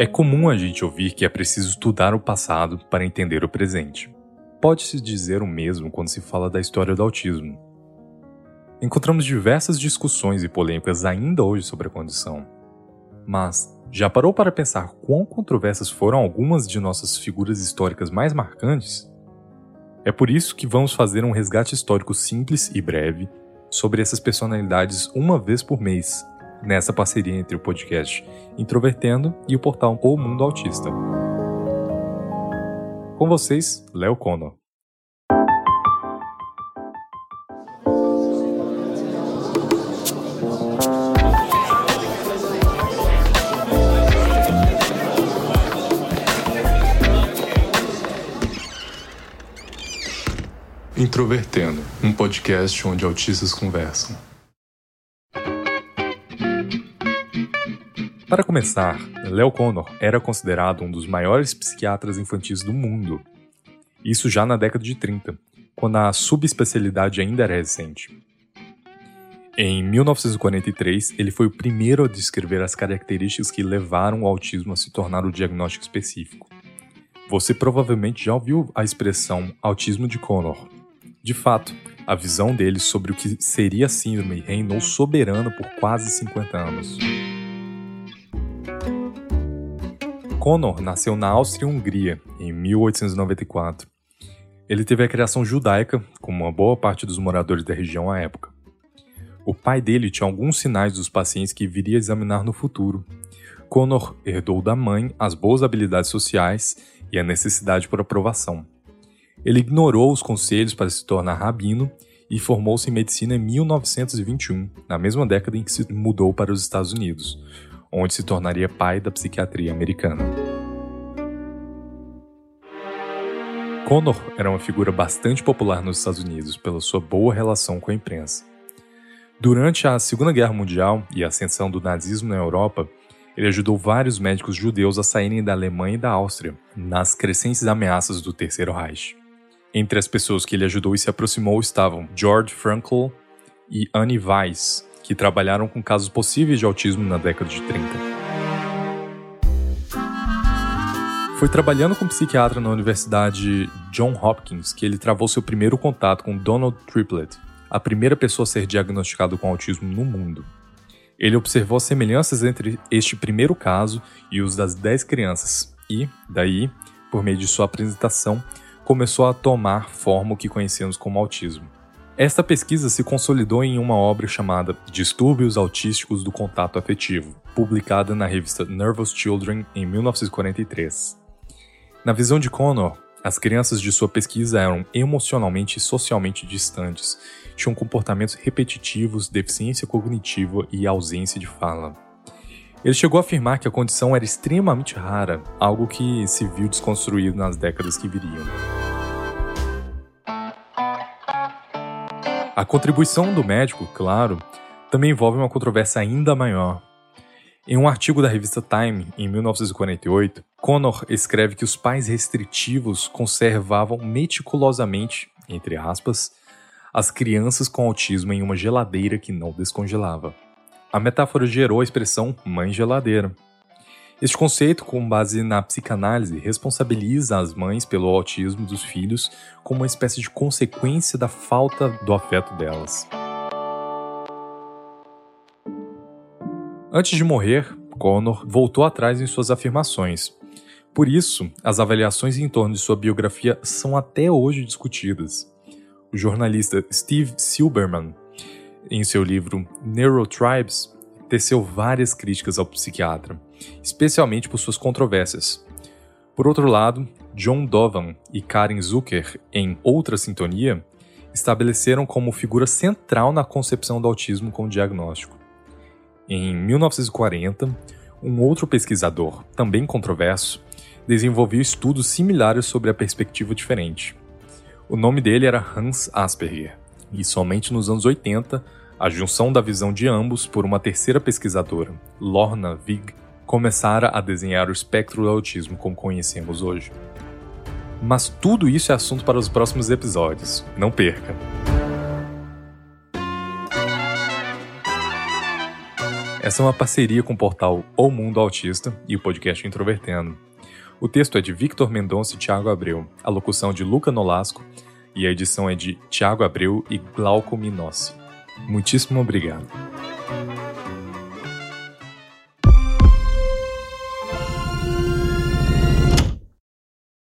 É comum a gente ouvir que é preciso estudar o passado para entender o presente. Pode-se dizer o mesmo quando se fala da história do autismo. Encontramos diversas discussões e polêmicas ainda hoje sobre a condição. Mas já parou para pensar quão controversas foram algumas de nossas figuras históricas mais marcantes? É por isso que vamos fazer um resgate histórico simples e breve sobre essas personalidades uma vez por mês, nessa parceria entre o podcast Introvertendo e o portal O Mundo Autista. Com vocês, Léo Conor. Introvertendo, um podcast onde autistas conversam. Para começar, Leo Connor era considerado um dos maiores psiquiatras infantis do mundo. Isso já na década de 30, quando a subespecialidade ainda era recente. Em 1943, ele foi o primeiro a descrever as características que levaram o autismo a se tornar o diagnóstico específico. Você provavelmente já ouviu a expressão autismo de Connor, de fato, a visão dele sobre o que seria a síndrome reinou soberano por quase 50 anos. Connor nasceu na Áustria e Hungria em 1894. Ele teve a criação judaica, como uma boa parte dos moradores da região à época. O pai dele tinha alguns sinais dos pacientes que viria examinar no futuro. Connor herdou da mãe as boas habilidades sociais e a necessidade por aprovação. Ele ignorou os conselhos para se tornar rabino e formou-se em medicina em 1921, na mesma década em que se mudou para os Estados Unidos, onde se tornaria pai da psiquiatria americana. Connor era uma figura bastante popular nos Estados Unidos pela sua boa relação com a imprensa. Durante a Segunda Guerra Mundial e a ascensão do nazismo na Europa, ele ajudou vários médicos judeus a saírem da Alemanha e da Áustria nas crescentes ameaças do Terceiro Reich. Entre as pessoas que ele ajudou e se aproximou estavam George Frankl e Annie Weiss, que trabalharam com casos possíveis de autismo na década de 30. Foi trabalhando como psiquiatra na Universidade John Hopkins que ele travou seu primeiro contato com Donald Triplett, a primeira pessoa a ser diagnosticado com autismo no mundo. Ele observou semelhanças entre este primeiro caso e os das 10 crianças e, daí, por meio de sua apresentação, começou a tomar forma o que conhecemos como autismo. Esta pesquisa se consolidou em uma obra chamada Distúrbios Autísticos do Contato Afetivo, publicada na revista Nervous Children em 1943. Na visão de Connor, as crianças de sua pesquisa eram emocionalmente e socialmente distantes, tinham comportamentos repetitivos, deficiência cognitiva e ausência de fala. Ele chegou a afirmar que a condição era extremamente rara, algo que se viu desconstruído nas décadas que viriam. A contribuição do médico, claro, também envolve uma controvérsia ainda maior. Em um artigo da revista Time, em 1948, Connor escreve que os pais restritivos conservavam meticulosamente, entre aspas, as crianças com autismo em uma geladeira que não descongelava. A metáfora gerou a expressão mãe geladeira. Este conceito, com base na psicanálise, responsabiliza as mães pelo autismo dos filhos como uma espécie de consequência da falta do afeto delas. Antes de morrer, Connor voltou atrás em suas afirmações. Por isso, as avaliações em torno de sua biografia são até hoje discutidas. O jornalista Steve Silberman em seu livro Neurotribes, teceu várias críticas ao psiquiatra, especialmente por suas controvérsias. Por outro lado, John Dovan e Karen Zucker, em Outra Sintonia, estabeleceram como figura central na concepção do autismo como diagnóstico. Em 1940, um outro pesquisador, também controverso, desenvolveu estudos similares sobre a perspectiva diferente. O nome dele era Hans Asperger, e somente nos anos 80 a junção da visão de ambos por uma terceira pesquisadora, Lorna Vig, começara a desenhar o espectro do autismo como conhecemos hoje. Mas tudo isso é assunto para os próximos episódios. Não perca! Essa é uma parceria com o portal O Mundo Autista e o podcast Introvertendo. O texto é de Victor Mendonça e Thiago Abreu, a locução de Luca Nolasco e a edição é de Thiago Abreu e Glauco Minossi. Muitíssimo obrigado.